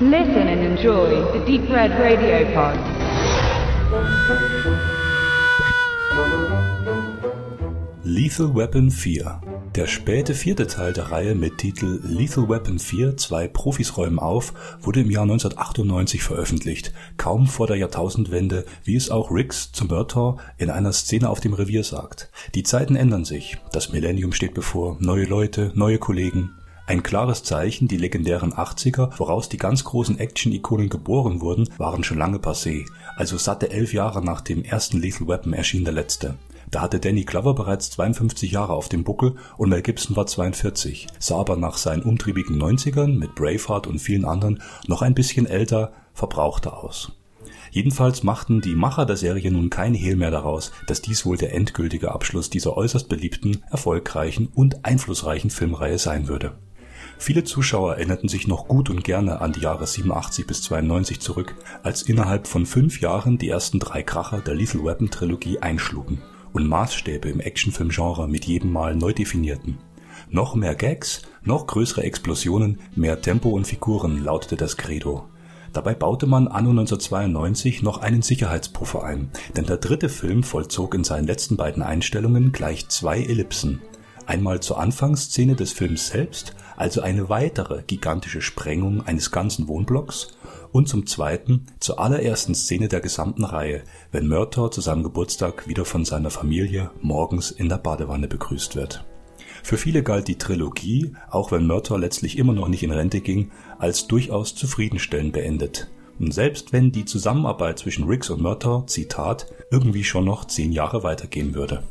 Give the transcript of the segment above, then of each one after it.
Listen and enjoy the Deep Red Radio Pod. Lethal Weapon 4 der späte vierte Teil der Reihe mit Titel Lethal Weapon 4, zwei Profis räumen auf, wurde im Jahr 1998 veröffentlicht, kaum vor der Jahrtausendwende, wie es auch Riggs zum Murtaugh in einer Szene auf dem Revier sagt. Die Zeiten ändern sich, das Millennium steht bevor, neue Leute, neue Kollegen. Ein klares Zeichen, die legendären 80er, woraus die ganz großen Action-Ikonen geboren wurden, waren schon lange passé, also satte elf Jahre nach dem ersten Lethal Weapon erschien der letzte. Da hatte Danny Glover bereits 52 Jahre auf dem Buckel und Mel Gibson war 42, sah aber nach seinen umtriebigen 90ern mit Braveheart und vielen anderen noch ein bisschen älter, verbrauchter aus. Jedenfalls machten die Macher der Serie nun kein Hehl mehr daraus, dass dies wohl der endgültige Abschluss dieser äußerst beliebten, erfolgreichen und einflussreichen Filmreihe sein würde. Viele Zuschauer erinnerten sich noch gut und gerne an die Jahre 87 bis 92 zurück, als innerhalb von fünf Jahren die ersten drei Kracher der Lethal Weapon Trilogie einschlugen und Maßstäbe im Actionfilmgenre mit jedem Mal neu definierten. Noch mehr Gags, noch größere Explosionen, mehr Tempo und Figuren lautete das Credo. Dabei baute man anno 1992 noch einen Sicherheitspuffer ein, denn der dritte Film vollzog in seinen letzten beiden Einstellungen gleich zwei Ellipsen. Einmal zur Anfangsszene des Films selbst, also eine weitere gigantische Sprengung eines ganzen Wohnblocks, und zum Zweiten zur allerersten Szene der gesamten Reihe, wenn Murtaugh zu seinem Geburtstag wieder von seiner Familie morgens in der Badewanne begrüßt wird. Für viele galt die Trilogie, auch wenn Murtaugh letztlich immer noch nicht in Rente ging, als durchaus zufriedenstellend beendet. Und selbst wenn die Zusammenarbeit zwischen Riggs und Murtaugh, Zitat, irgendwie schon noch zehn Jahre weitergehen würde.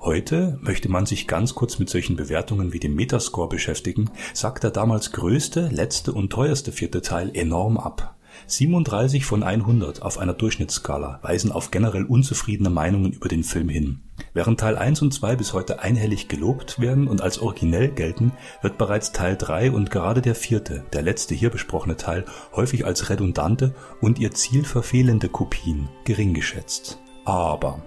Heute möchte man sich ganz kurz mit solchen Bewertungen wie dem Metascore beschäftigen, sagt der damals größte, letzte und teuerste vierte Teil enorm ab. 37 von 100 auf einer Durchschnittsskala weisen auf generell unzufriedene Meinungen über den Film hin. Während Teil 1 und 2 bis heute einhellig gelobt werden und als originell gelten, wird bereits Teil 3 und gerade der vierte, der letzte hier besprochene Teil, häufig als redundante und ihr Ziel verfehlende Kopien gering geschätzt. Aber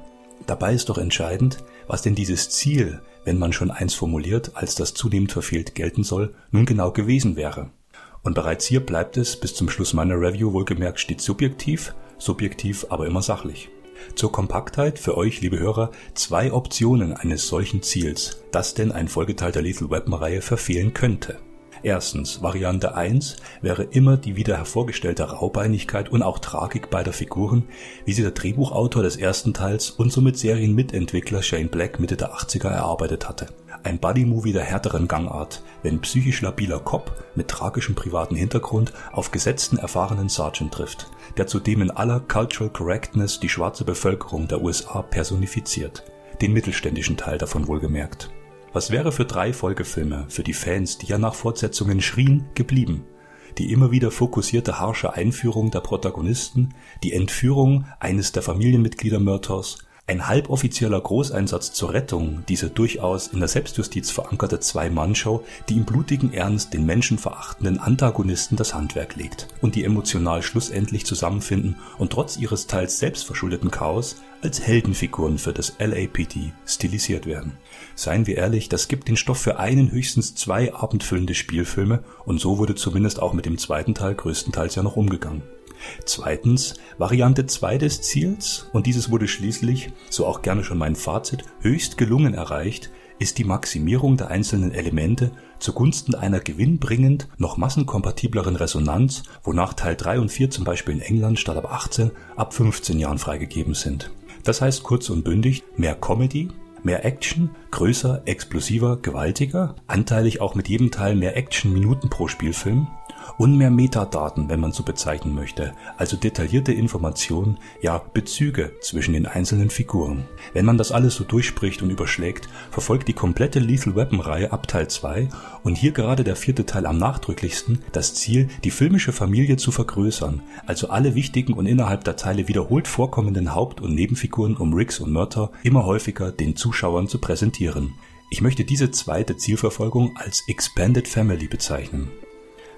dabei ist doch entscheidend, was denn dieses Ziel, wenn man schon eins formuliert, als das zunehmend verfehlt gelten soll, nun genau gewesen wäre. Und bereits hier bleibt es bis zum Schluss meiner Review wohlgemerkt stets subjektiv, subjektiv aber immer sachlich. Zur Kompaktheit für euch, liebe Hörer, zwei Optionen eines solchen Ziels, das denn ein Folgeteil der Lethal Weapon Reihe verfehlen könnte. Erstens, Variante 1 wäre immer die wieder hervorgestellte Raubeinigkeit und auch Tragik beider Figuren, wie sie der Drehbuchautor des ersten Teils und somit Serienmitentwickler Shane Black Mitte der 80er erarbeitet hatte. Ein Buddy-Movie der härteren Gangart, wenn psychisch labiler Cop mit tragischem privaten Hintergrund auf gesetzten erfahrenen Sergeant trifft, der zudem in aller Cultural Correctness die schwarze Bevölkerung der USA personifiziert, den mittelständischen Teil davon wohlgemerkt. Was wäre für drei Folgefilme für die Fans, die ja nach Fortsetzungen schrien, geblieben? Die immer wieder fokussierte harsche Einführung der Protagonisten, die Entführung eines der Familienmitglieder Murtaghs, ein halboffizieller Großeinsatz zur Rettung dieser durchaus in der Selbstjustiz verankerte Zwei-Mann-Show, die im blutigen Ernst den menschenverachtenden Antagonisten das Handwerk legt und die emotional schlussendlich zusammenfinden und trotz ihres teils selbstverschuldeten Chaos als Heldenfiguren für das LAPD stilisiert werden. Seien wir ehrlich, das gibt den Stoff für einen, höchstens zwei abendfüllende Spielfilme und so wurde zumindest auch mit dem zweiten Teil größtenteils ja noch umgegangen. Zweitens Variante 2 des Ziels, und dieses wurde schließlich, so auch gerne schon mein Fazit, höchst gelungen erreicht, ist die Maximierung der einzelnen Elemente zugunsten einer gewinnbringend noch massenkompatibleren Resonanz, wonach Teil 3 und 4 zum Beispiel in England statt ab 18 ab 15 Jahren freigegeben sind. Das heißt kurz und bündig mehr Comedy, mehr Action, größer, explosiver, gewaltiger, anteilig auch mit jedem Teil mehr Action Minuten pro Spielfilm und mehr Metadaten, wenn man so bezeichnen möchte, also detaillierte Informationen, ja Bezüge zwischen den einzelnen Figuren. Wenn man das alles so durchspricht und überschlägt, verfolgt die komplette Lethal Weapon Reihe ab Teil 2 und hier gerade der vierte Teil am nachdrücklichsten das Ziel, die filmische Familie zu vergrößern, also alle wichtigen und innerhalb der Teile wiederholt vorkommenden Haupt- und Nebenfiguren um Riggs und Murtaugh immer häufiger den Zuschauern zu präsentieren. Ich möchte diese zweite Zielverfolgung als Expanded Family bezeichnen.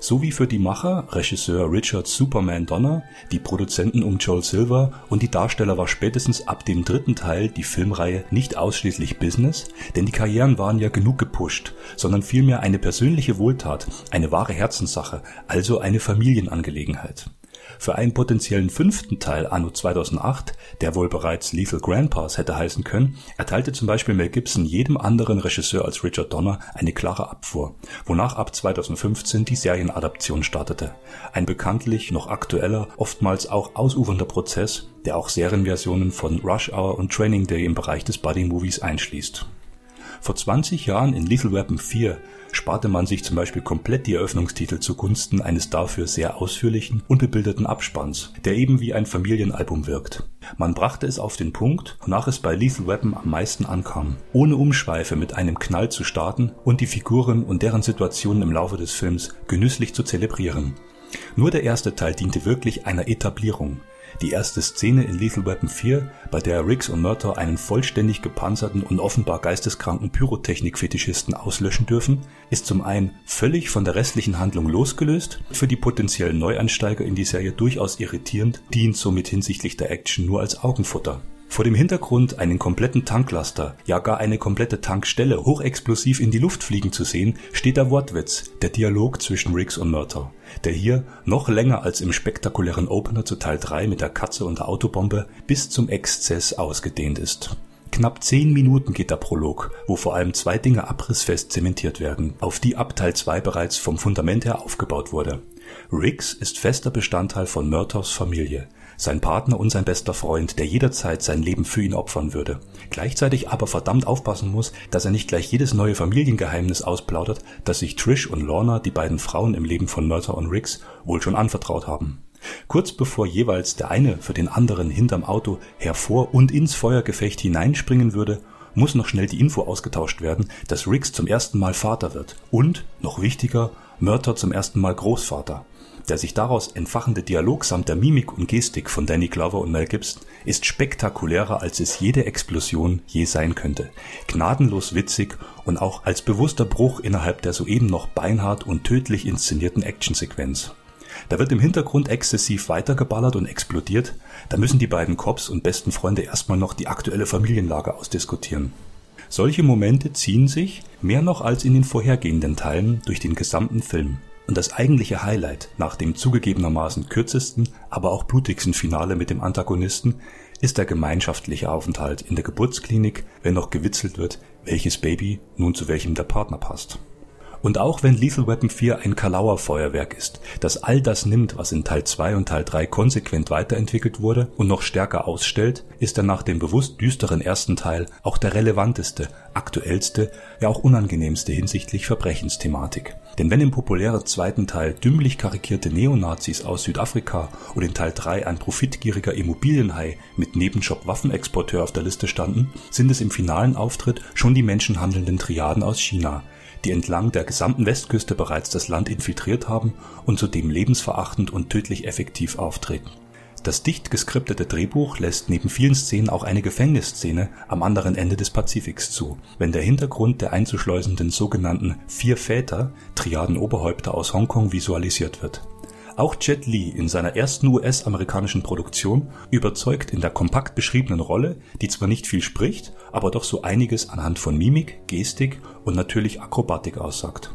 Sowie für die Macher, Regisseur Richard Superman Donner, die Produzenten um Joel Silver und die Darsteller war spätestens ab dem dritten Teil die Filmreihe nicht ausschließlich Business, denn die Karrieren waren ja genug gepusht, sondern vielmehr eine persönliche Wohltat, eine wahre Herzenssache, also eine Familienangelegenheit für einen potenziellen fünften Teil anno 2008, der wohl bereits Lethal Grandpas hätte heißen können, erteilte zum Beispiel Mel Gibson jedem anderen Regisseur als Richard Donner eine klare Abfuhr, wonach ab 2015 die Serienadaption startete. Ein bekanntlich noch aktueller, oftmals auch ausufernder Prozess, der auch Serienversionen von Rush Hour und Training Day im Bereich des Buddy Movies einschließt. Vor 20 Jahren in Lethal Weapon 4 sparte man sich zum Beispiel komplett die Eröffnungstitel zugunsten eines dafür sehr ausführlichen, unbebildeten Abspanns, der eben wie ein Familienalbum wirkt. Man brachte es auf den Punkt, wonach es bei Lethal Weapon am meisten ankam, ohne Umschweife mit einem Knall zu starten und die Figuren und deren Situationen im Laufe des Films genüsslich zu zelebrieren. Nur der erste Teil diente wirklich einer Etablierung, die erste Szene in Lethal Weapon 4, bei der Riggs und Murtaugh einen vollständig gepanzerten und offenbar geisteskranken Pyrotechnik-Fetischisten auslöschen dürfen, ist zum einen völlig von der restlichen Handlung losgelöst, für die potenziellen Neueinsteiger in die Serie durchaus irritierend, dient somit hinsichtlich der Action nur als Augenfutter vor dem Hintergrund einen kompletten Tanklaster, ja gar eine komplette Tankstelle hochexplosiv in die Luft fliegen zu sehen, steht der Wortwitz, der Dialog zwischen Riggs und Murtaugh, der hier noch länger als im spektakulären Opener zu Teil 3 mit der Katze und der Autobombe bis zum Exzess ausgedehnt ist. Knapp zehn Minuten geht der Prolog, wo vor allem zwei Dinge abrissfest zementiert werden, auf die ab Teil 2 bereits vom Fundament her aufgebaut wurde. Riggs ist fester Bestandteil von Murtaughs Familie sein Partner und sein bester Freund, der jederzeit sein Leben für ihn opfern würde, gleichzeitig aber verdammt aufpassen muss, dass er nicht gleich jedes neue Familiengeheimnis ausplaudert, das sich Trish und Lorna, die beiden Frauen im Leben von Murtaugh und Riggs, wohl schon anvertraut haben. Kurz bevor jeweils der eine für den anderen hinterm Auto hervor und ins Feuergefecht hineinspringen würde, muss noch schnell die Info ausgetauscht werden, dass Riggs zum ersten Mal Vater wird und, noch wichtiger, Murtaugh zum ersten Mal Großvater. Der sich daraus entfachende Dialog samt der Mimik und Gestik von Danny Glover und Mel Gibson ist spektakulärer, als es jede Explosion je sein könnte. Gnadenlos witzig und auch als bewusster Bruch innerhalb der soeben noch beinhart und tödlich inszenierten Actionsequenz. Da wird im Hintergrund exzessiv weitergeballert und explodiert, da müssen die beiden Cops und besten Freunde erstmal noch die aktuelle Familienlage ausdiskutieren. Solche Momente ziehen sich, mehr noch als in den vorhergehenden Teilen, durch den gesamten Film. Und das eigentliche Highlight nach dem zugegebenermaßen kürzesten, aber auch blutigsten Finale mit dem Antagonisten ist der gemeinschaftliche Aufenthalt in der Geburtsklinik, wenn noch gewitzelt wird, welches Baby nun zu welchem der Partner passt. Und auch wenn Lethal Weapon 4 ein Kalauer Feuerwerk ist, das all das nimmt, was in Teil 2 und Teil 3 konsequent weiterentwickelt wurde und noch stärker ausstellt, ist er nach dem bewusst düsteren ersten Teil auch der relevanteste, aktuellste, ja auch unangenehmste hinsichtlich Verbrechensthematik. Denn wenn im populären zweiten Teil dümmlich karikierte Neonazis aus Südafrika und in Teil 3 ein profitgieriger Immobilienhai mit Nebenjob Waffenexporteur auf der Liste standen, sind es im finalen Auftritt schon die menschenhandelnden Triaden aus China, die entlang der gesamten Westküste bereits das Land infiltriert haben und zudem lebensverachtend und tödlich effektiv auftreten. Das dicht geskriptete Drehbuch lässt neben vielen Szenen auch eine Gefängnisszene am anderen Ende des Pazifiks zu, wenn der Hintergrund der einzuschleusenden sogenannten Vier Väter, Triaden-Oberhäupter aus Hongkong, visualisiert wird auch Jet Li in seiner ersten US-amerikanischen Produktion überzeugt in der kompakt beschriebenen Rolle, die zwar nicht viel spricht, aber doch so einiges anhand von Mimik, Gestik und natürlich Akrobatik aussagt.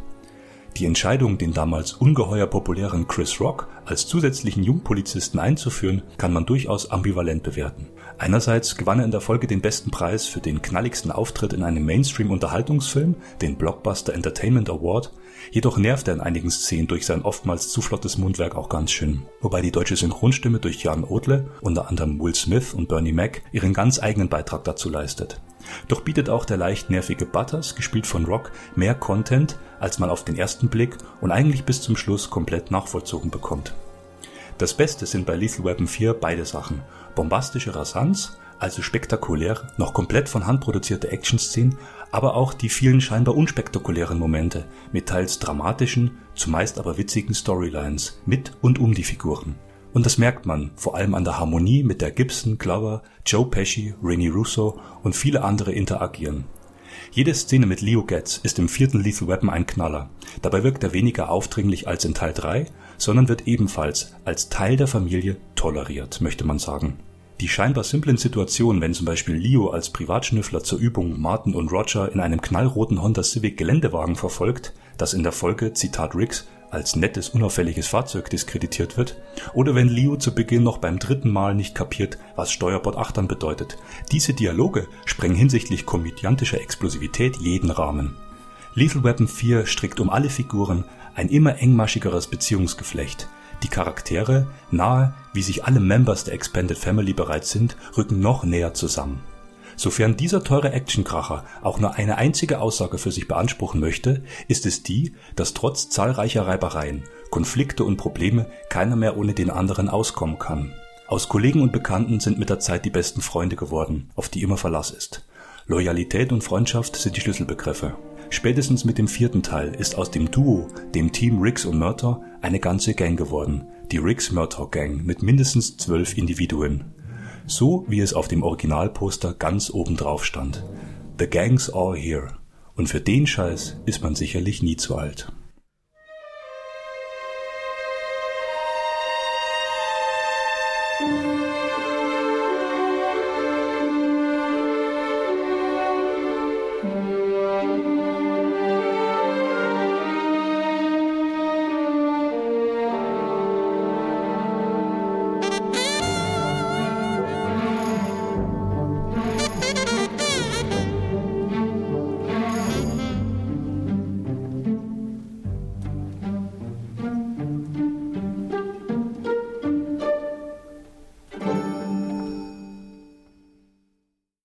Die Entscheidung, den damals ungeheuer populären Chris Rock als zusätzlichen Jungpolizisten einzuführen, kann man durchaus ambivalent bewerten. Einerseits gewann er in der Folge den besten Preis für den knalligsten Auftritt in einem Mainstream-Unterhaltungsfilm, den Blockbuster Entertainment Award, Jedoch nervt er in einigen Szenen durch sein oftmals zu flottes Mundwerk auch ganz schön. Wobei die deutsche Synchronstimme durch Jan Odle, unter anderem Will Smith und Bernie Mac, ihren ganz eigenen Beitrag dazu leistet. Doch bietet auch der leicht nervige Butters, gespielt von Rock, mehr Content, als man auf den ersten Blick und eigentlich bis zum Schluss komplett nachvollzogen bekommt. Das Beste sind bei Lethal Weapon 4 beide Sachen. Bombastische Rasanz, also spektakulär, noch komplett von Hand produzierte Action-Szenen, aber auch die vielen scheinbar unspektakulären Momente mit teils dramatischen, zumeist aber witzigen Storylines mit und um die Figuren. Und das merkt man vor allem an der Harmonie, mit der Gibson, Glover, Joe Pesci, Rennie Russo und viele andere interagieren. Jede Szene mit Leo Getz ist im vierten Lethal Weapon ein Knaller. Dabei wirkt er weniger aufdringlich als in Teil 3, sondern wird ebenfalls als Teil der Familie toleriert, möchte man sagen. Die scheinbar simplen Situationen, wenn zum Beispiel Leo als Privatschnüffler zur Übung Martin und Roger in einem knallroten Honda Civic Geländewagen verfolgt, das in der Folge, Zitat Riggs, als nettes, unauffälliges Fahrzeug diskreditiert wird, oder wenn Leo zu Beginn noch beim dritten Mal nicht kapiert, was Steuerbord 8 dann bedeutet. Diese Dialoge sprengen hinsichtlich komödiantischer Explosivität jeden Rahmen. Lethal Weapon 4 strickt um alle Figuren ein immer engmaschigeres Beziehungsgeflecht, die Charaktere, nahe wie sich alle Members der Expanded Family bereits sind, rücken noch näher zusammen. Sofern dieser teure Actionkracher auch nur eine einzige Aussage für sich beanspruchen möchte, ist es die, dass trotz zahlreicher Reibereien, Konflikte und Probleme keiner mehr ohne den anderen auskommen kann. Aus Kollegen und Bekannten sind mit der Zeit die besten Freunde geworden, auf die immer Verlass ist. Loyalität und Freundschaft sind die Schlüsselbegriffe. Spätestens mit dem vierten Teil ist aus dem Duo, dem Team Riggs und Murtaugh, eine ganze Gang geworden, die Riggs-Murtaugh Gang mit mindestens zwölf Individuen. So wie es auf dem Originalposter ganz oben drauf stand. The Gang's all here. Und für den Scheiß ist man sicherlich nie zu alt.